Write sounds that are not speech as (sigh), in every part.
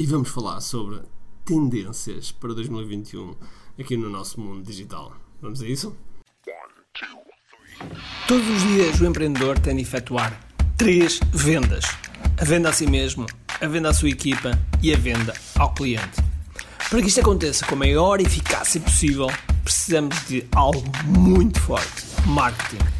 e vamos falar sobre tendências para 2021 aqui no nosso mundo digital. Vamos a isso? Todos os dias o empreendedor tem de efetuar três vendas: a venda a si mesmo, a venda à sua equipa e a venda ao cliente. Para que isto aconteça com a maior eficácia possível, precisamos de algo muito forte: marketing.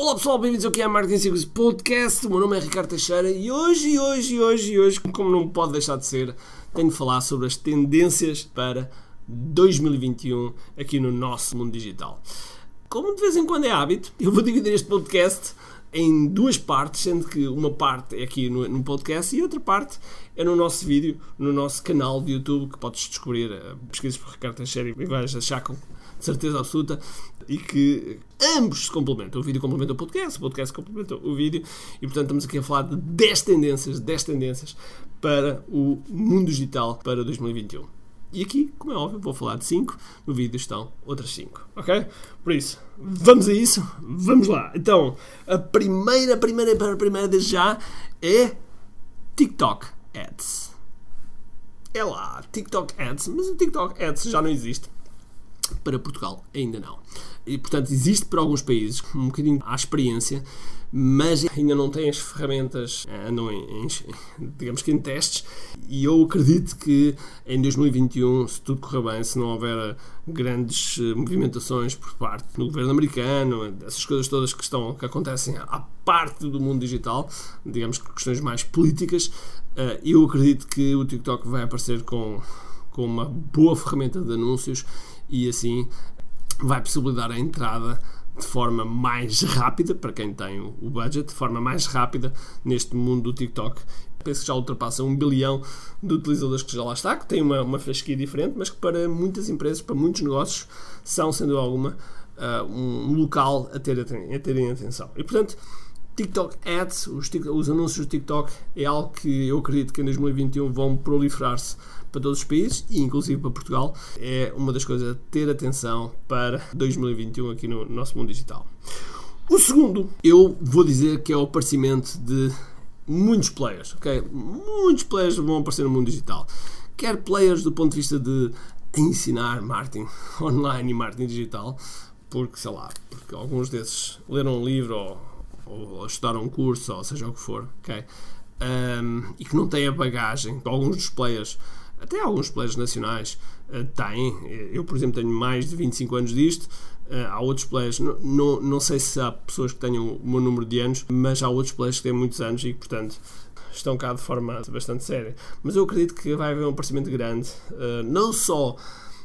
Olá pessoal, bem-vindos ao QI Marketing Secrets Podcast. O meu nome é Ricardo Teixeira e hoje, hoje, hoje, hoje, como não pode deixar de ser, tenho de falar sobre as tendências para 2021 aqui no nosso mundo digital. Como de vez em quando é hábito, eu vou dividir este podcast em duas partes, sendo que uma parte é aqui no, no, podcast e outra parte é no nosso vídeo, no nosso canal de YouTube, que podes descobrir, uh, pesquisas por Ricardo Teixeira e vais achar com certeza absoluta, e que ambos se complementam. O vídeo complementa o podcast, o podcast complementa o vídeo, e portanto estamos aqui a falar de 10 tendências, 10 tendências para o mundo digital para 2021. E aqui, como é óbvio, vou falar de 5, no vídeo estão outras 5, ok? Por isso, vamos a isso? Vamos lá. Então, a primeira, primeira, primeira desde já é TikTok Ads. É lá, TikTok Ads, mas o TikTok Ads já não existe. Para Portugal, ainda não. E, portanto, existe para alguns países, um bocadinho à experiência, mas ainda não tem as ferramentas, eh, andam em, em, digamos que em testes, e eu acredito que em 2021, se tudo correr bem, se não houver grandes eh, movimentações por parte do governo americano, essas coisas todas que estão que acontecem à parte do mundo digital, digamos que questões mais políticas, eh, eu acredito que o TikTok vai aparecer com, com uma boa ferramenta de anúncios e assim vai possibilitar a entrada de forma mais rápida, para quem tem o budget, de forma mais rápida neste mundo do TikTok. Penso que já ultrapassa um bilhão de utilizadores que já lá está, que tem uma, uma fasquia diferente, mas que para muitas empresas, para muitos negócios, são, sendo alguma, uh, um local a, ter, a terem atenção. E portanto, TikTok Ads, os, os anúncios do TikTok, é algo que eu acredito que em 2021 vão proliferar-se para todos os países e inclusive para Portugal. É uma das coisas a ter atenção para 2021 aqui no nosso mundo digital. O segundo, eu vou dizer que é o aparecimento de muitos players, ok? Muitos players vão aparecer no mundo digital. Quer players do ponto de vista de ensinar marketing (laughs) online e marketing digital, porque, sei lá, porque alguns desses leram um livro ou, ou estudaram um curso, ou seja o que for, ok? Um, e que não têm a bagagem que alguns dos players até alguns players nacionais uh, têm. Eu, por exemplo, tenho mais de 25 anos disto. Uh, há outros players, não, não, não sei se há pessoas que tenham o meu número de anos, mas há outros players que têm muitos anos e que, portanto, estão cá de forma bastante séria. Mas eu acredito que vai haver um aparecimento grande, uh, não só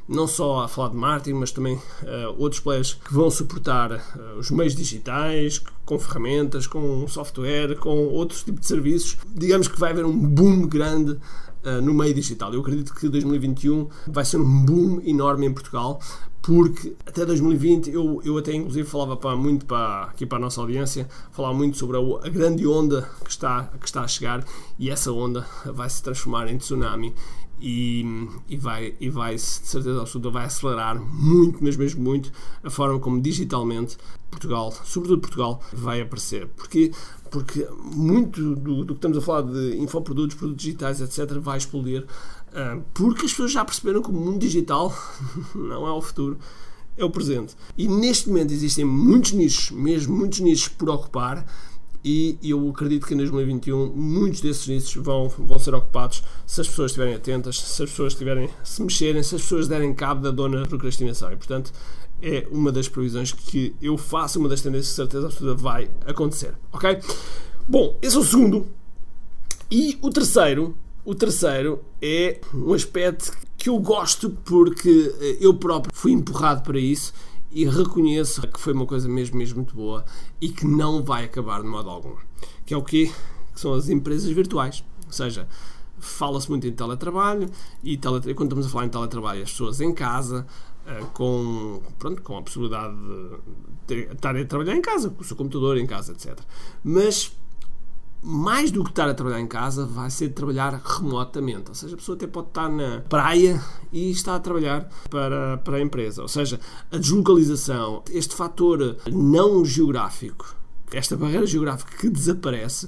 não só a falar de marketing, mas também uh, outros players que vão suportar uh, os meios digitais, com ferramentas, com software, com outros tipos de serviços. Digamos que vai haver um boom grande uh, no meio digital. Eu acredito que 2021 vai ser um boom enorme em Portugal, porque até 2020 eu, eu até inclusive falava para, muito para, aqui para a nossa audiência, falava muito sobre a, a, grande onda que está, que está a chegar e essa onda vai se transformar em tsunami e, e, vai, e vai, de certeza absoluta, vai acelerar muito, mas mesmo muito, a forma como digitalmente Portugal, sobretudo Portugal, vai aparecer. Porque, porque muito do, do que estamos a falar de infoprodutos, produtos digitais, etc., vai explodir, uh, porque as pessoas já perceberam que o mundo digital (laughs) não é o futuro, é o presente. E neste momento existem muitos nichos, mesmo muitos nichos por ocupar, e eu acredito que em 2021 muitos desses nichos vão, vão ser ocupados se as pessoas estiverem atentas, se as pessoas estiverem se mexerem, se as pessoas derem cabo da dona procrastinação. E portanto é uma das previsões que eu faço, uma das tendências que certeza absoluta vai acontecer. Ok? Bom, esse é o segundo. E o terceiro, o terceiro é um aspecto que eu gosto porque eu próprio fui empurrado para isso e reconheço que foi uma coisa mesmo, mesmo muito boa e que não vai acabar de modo algum. Que é o quê? Que são as empresas virtuais. Ou seja, fala-se muito em teletrabalho e tele, quando estamos a falar em teletrabalho, as pessoas em casa, uh, com, pronto, com a possibilidade de estarem a trabalhar em casa, com o seu computador em casa, etc. Mas mais do que estar a trabalhar em casa, vai ser trabalhar remotamente. Ou seja, a pessoa até pode estar na praia e está a trabalhar para, para a empresa. Ou seja, a deslocalização, este fator não geográfico, esta barreira geográfica que desaparece,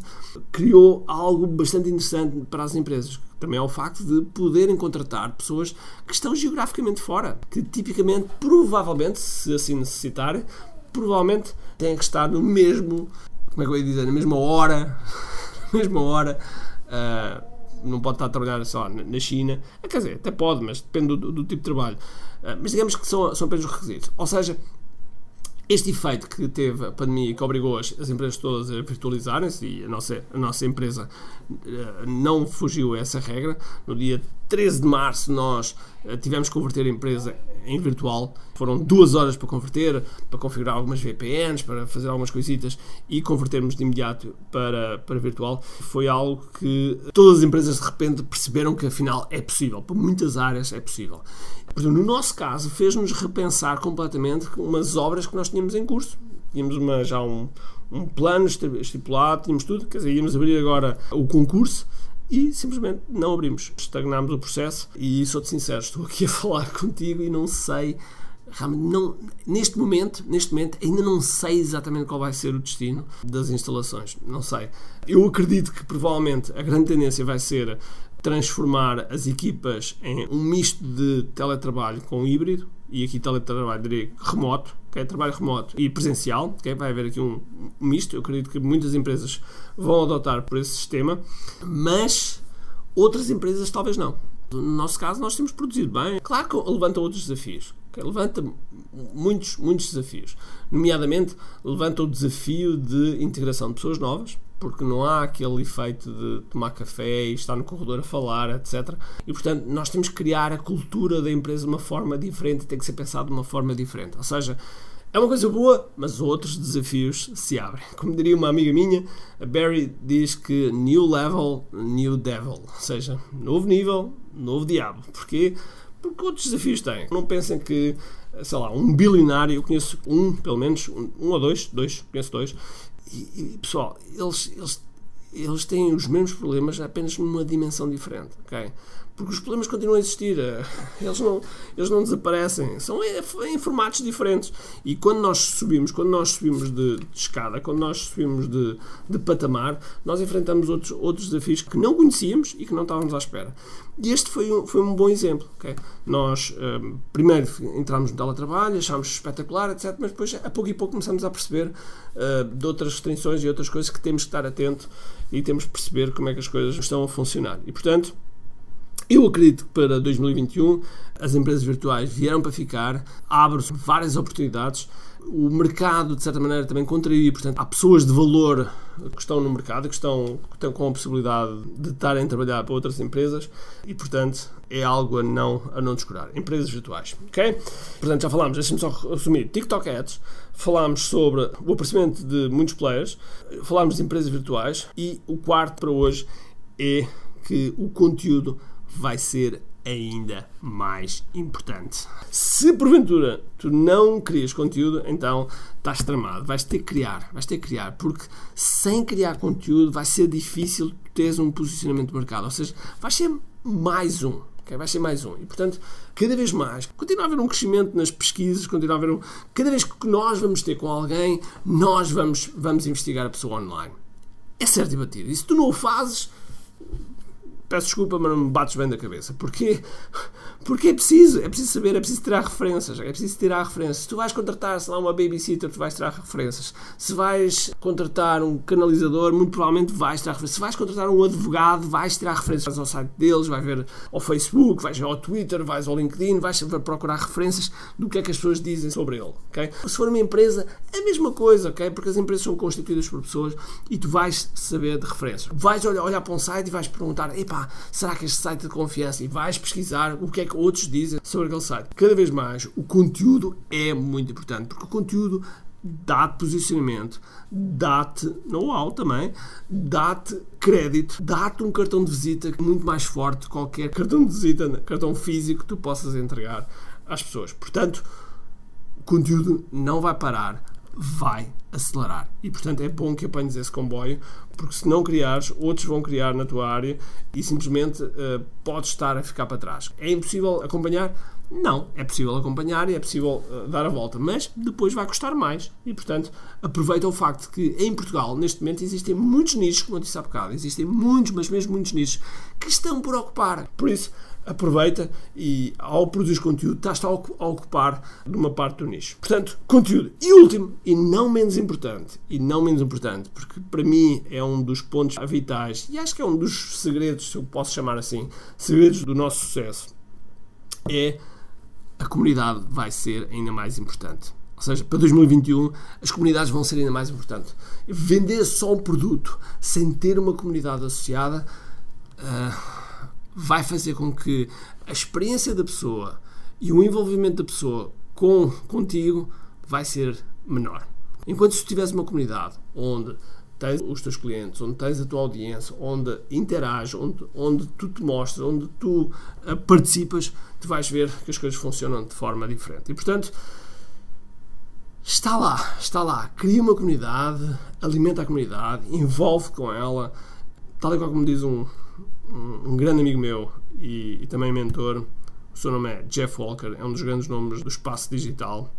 criou algo bastante interessante para as empresas. Também é o facto de poderem contratar pessoas que estão geograficamente fora, que tipicamente, provavelmente, se assim necessitarem, provavelmente têm que estar no mesmo como é que eu ia dizer, na mesma hora, (laughs) na mesma hora, uh, não pode estar a trabalhar só na China, ah, quer dizer, até pode, mas depende do, do tipo de trabalho. Uh, mas digamos que são, são apenas os requisitos. Ou seja, este efeito que teve a pandemia que obrigou as, as empresas todas a virtualizarem-se e a nossa, a nossa empresa uh, não fugiu a essa regra. No dia 13 de março nós tivemos que converter a empresa em virtual. Foram duas horas para converter, para configurar algumas VPNs, para fazer algumas coisitas e convertermos de imediato para, para virtual. Foi algo que todas as empresas de repente perceberam que afinal é possível. Para muitas áreas é possível. Portanto, no nosso caso, fez-nos repensar completamente umas obras que nós tínhamos em curso. Tínhamos uma, já um, um plano estipulado, tínhamos tudo, quer dizer, íamos abrir agora o concurso e simplesmente não abrimos. Estagnámos o processo e sou-te sincero, estou aqui a (laughs) falar contigo e não sei realmente não, neste momento, neste momento ainda não sei exatamente qual vai ser o destino das instalações, não sei. Eu acredito que provavelmente a grande tendência vai ser transformar as equipas em um misto de teletrabalho com híbrido, e aqui teletrabalho diria remoto, trabalho remoto e presencial, okay? vai haver aqui um, misto, eu acredito que muitas empresas vão adotar por esse sistema, mas outras empresas talvez não. No nosso caso, nós temos produzido bem. Claro que levanta outros desafios. Levanta muitos, muitos desafios. Nomeadamente, levanta o desafio de integração de pessoas novas, porque não há aquele efeito de tomar café e estar no corredor a falar, etc. E portanto, nós temos que criar a cultura da empresa de uma forma diferente, tem que ser pensado de uma forma diferente. Ou seja, é uma coisa boa, mas outros desafios se abrem. Como diria uma amiga minha, a Barry diz que new level, new devil. Ou seja, novo nível, novo diabo. Porquê? Porque outros desafios têm. Não pensem que, sei lá, um bilionário, eu conheço um, pelo menos, um, um ou dois, dois, conheço dois, e, e, pessoal, eles, eles, eles têm os mesmos problemas apenas numa dimensão diferente, ok? Porque os problemas continuam a existir, eh, eles não, eles não desaparecem, são em, em formatos diferentes. E quando nós subimos, quando nós subimos de, de escada, quando nós subimos de, de, patamar, nós enfrentamos outros, outros desafios que não conhecíamos e que não estávamos à espera. E este foi um, foi um bom exemplo. Okay? Nós, um, ehm, primeiro, entramos no teletrabalho, achámos espetacular, etc. Mas depois, a pouco e pouco, começamos a perceber uh, de outras restrições e outras coisas que temos que estar atento e temos que perceber como é que as coisas estão a funcionar. E, portanto, eu acredito que para 2021 as empresas virtuais vieram para ficar, abre-se várias oportunidades. O mercado, de certa maneira, também contribui. Portanto, há pessoas de valor que estão no mercado, que estão, que estão com a possibilidade de estarem a trabalhar para outras empresas e, portanto, é algo a não, a não descurar. Empresas virtuais, ok? Portanto, já falámos, deixa-me só resumir, TikTok Ads, falámos sobre o aparecimento de muitos players, falámos de empresas virtuais e o quarto para hoje é que o conteúdo vai ser ainda mais importante. Se porventura tu não crias conteúdo, então estás tramado. Vais ter que criar, vais ter que criar, porque sem criar conteúdo vai ser difícil teres um posicionamento de mercado. Ou seja, vai ser mais um. Okay? Vai ser mais um. E portanto, cada vez mais, continua a haver um crescimento nas pesquisas, continua a haver um. Cada vez que nós vamos ter com alguém, nós vamos, vamos investigar a pessoa online. É certo e batido. E se tu não o fazes, peço desculpa, mas não me bates bem da cabeça. Porquê? Porque é preciso, é preciso saber, é preciso tirar referências, é preciso tirar referências. Se tu vais contratar, sei lá, uma babysitter, tu vais tirar referências. Se vais contratar um canalizador, muito provavelmente vais tirar referências. Se vais contratar um advogado, vais tirar referências. Vais ao site deles, vais ver ao Facebook, vais ao Twitter, vais ao LinkedIn, vais procurar referências do que é que as pessoas dizem sobre ele, ok? Se for uma empresa, a mesma coisa, ok? Porque as empresas são constituídas por pessoas e tu vais saber de referências. Vais olhar, olhar para um site e vais perguntar, epá, será que este site é de confiança? E vais pesquisar o que é que outros dizem sobre aquele site. Cada vez mais, o conteúdo é muito importante, porque o conteúdo dá-te posicionamento, dá-te know-how também, dá-te crédito, dá-te um cartão de visita muito mais forte que qualquer cartão de visita, cartão físico que tu possas entregar às pessoas. Portanto, o conteúdo não vai parar, vai acelerar. E portanto é bom que apanhes esse comboio, porque se não criares, outros vão criar na tua área e simplesmente uh, podes estar a ficar para trás. É impossível acompanhar? Não, é possível acompanhar e é possível uh, dar a volta, mas depois vai custar mais. E portanto, aproveita o facto que em Portugal, neste momento, existem muitos nichos, como eu disse há bocado, existem muitos, mas mesmo muitos nichos que estão por ocupar. Por isso, aproveita e ao produzir conteúdo estás a ocupar de uma parte do nicho. Portanto, conteúdo. E último, e não menos importante, e não menos importante, porque para mim é um dos pontos vitais e acho que é um dos segredos, se eu posso chamar assim, segredos do nosso sucesso, é a comunidade vai ser ainda mais importante. Ou seja, para 2021 as comunidades vão ser ainda mais importantes. Vender só um produto sem ter uma comunidade associada. Uh, vai fazer com que a experiência da pessoa e o envolvimento da pessoa com contigo vai ser menor. Enquanto se tiveres uma comunidade onde tens os teus clientes, onde tens a tua audiência, onde interages, onde, onde tu te mostras, onde tu uh, participas, tu vais ver que as coisas funcionam de forma diferente. E portanto, está lá, está lá. Cria uma comunidade, alimenta a comunidade, envolve com ela, tal e qual como diz um, um, grande amigo meu e, e, também mentor, o seu nome é Jeff Walker, é um dos grandes nomes do espaço digital.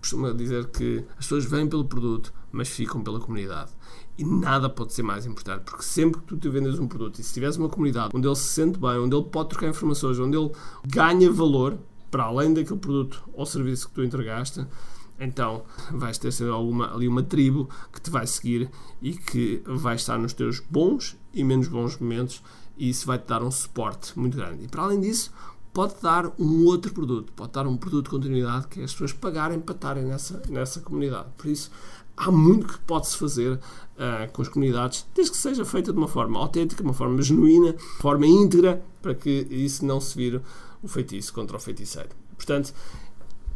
Costuma dizer que as pessoas vêm pelo produto, mas ficam pela comunidade. E nada pode ser mais importante, porque sempre que tu te vendes um produto e se tiveres uma comunidade onde ele se sente bem, onde ele pode trocar informações, onde ele ganha valor para além daquele produto ou serviço que tu entregaste, então vais ter alguma, ali uma tribo que te vai seguir e que vai estar nos teus bons e menos bons momentos e isso vai-te dar um suporte muito grande. E para além disso, pode dar um outro produto, pode dar um produto de continuidade que é as pessoas pagarem para estarem nessa, nessa comunidade. Por isso, há muito que pode-se fazer uh, com as comunidades, desde que seja feita de uma forma autêntica, uma forma genuína, forma íntegra, para que isso não se vire o feitiço contra o feiticeiro. Portanto,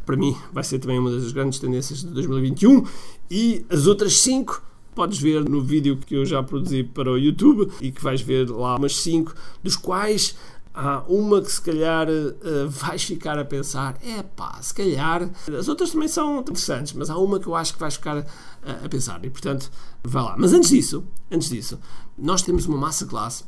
para mim, vai ser também uma das grandes tendências de 2021 e as outras cinco podes ver no vídeo que eu já produzi para o YouTube e que vais ver lá umas 5, dos quais há uma que se calhar uh, vais ficar a pensar, é pá, se calhar. As outras também são interessantes, mas há uma que eu acho que vais ficar a, a pensar e portanto, vai lá. Mas antes disso, antes disso, nós temos uma massa classe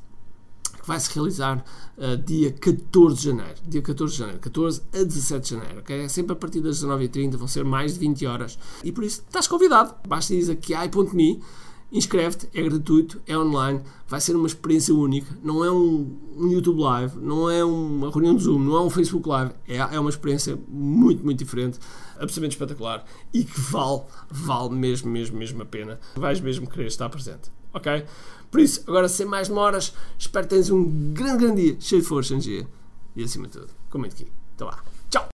que vai se realizar uh, dia 14 de janeiro. Dia 14 de janeiro, 14 a 17 de janeiro. Okay? É sempre a partir das 19h30, vão ser mais de 20 horas. E por isso estás convidado. Basta ir aqui a ai.me, inscreve-te, é gratuito, é online, vai ser uma experiência única. Não é um, um, YouTube Live, não é uma reunião de Zoom, não é um Facebook Live. É, é uma experiência muito, muito diferente, absolutamente espetacular e que vale, vale mesmo, mesmo, mesmo a pena. Vais mesmo querer estar presente. Ok? Por isso, agora sem mais demoras, espero que tenhas um grande, grande dia, cheio de força, energia e acima de tudo, comente aqui. Até lá.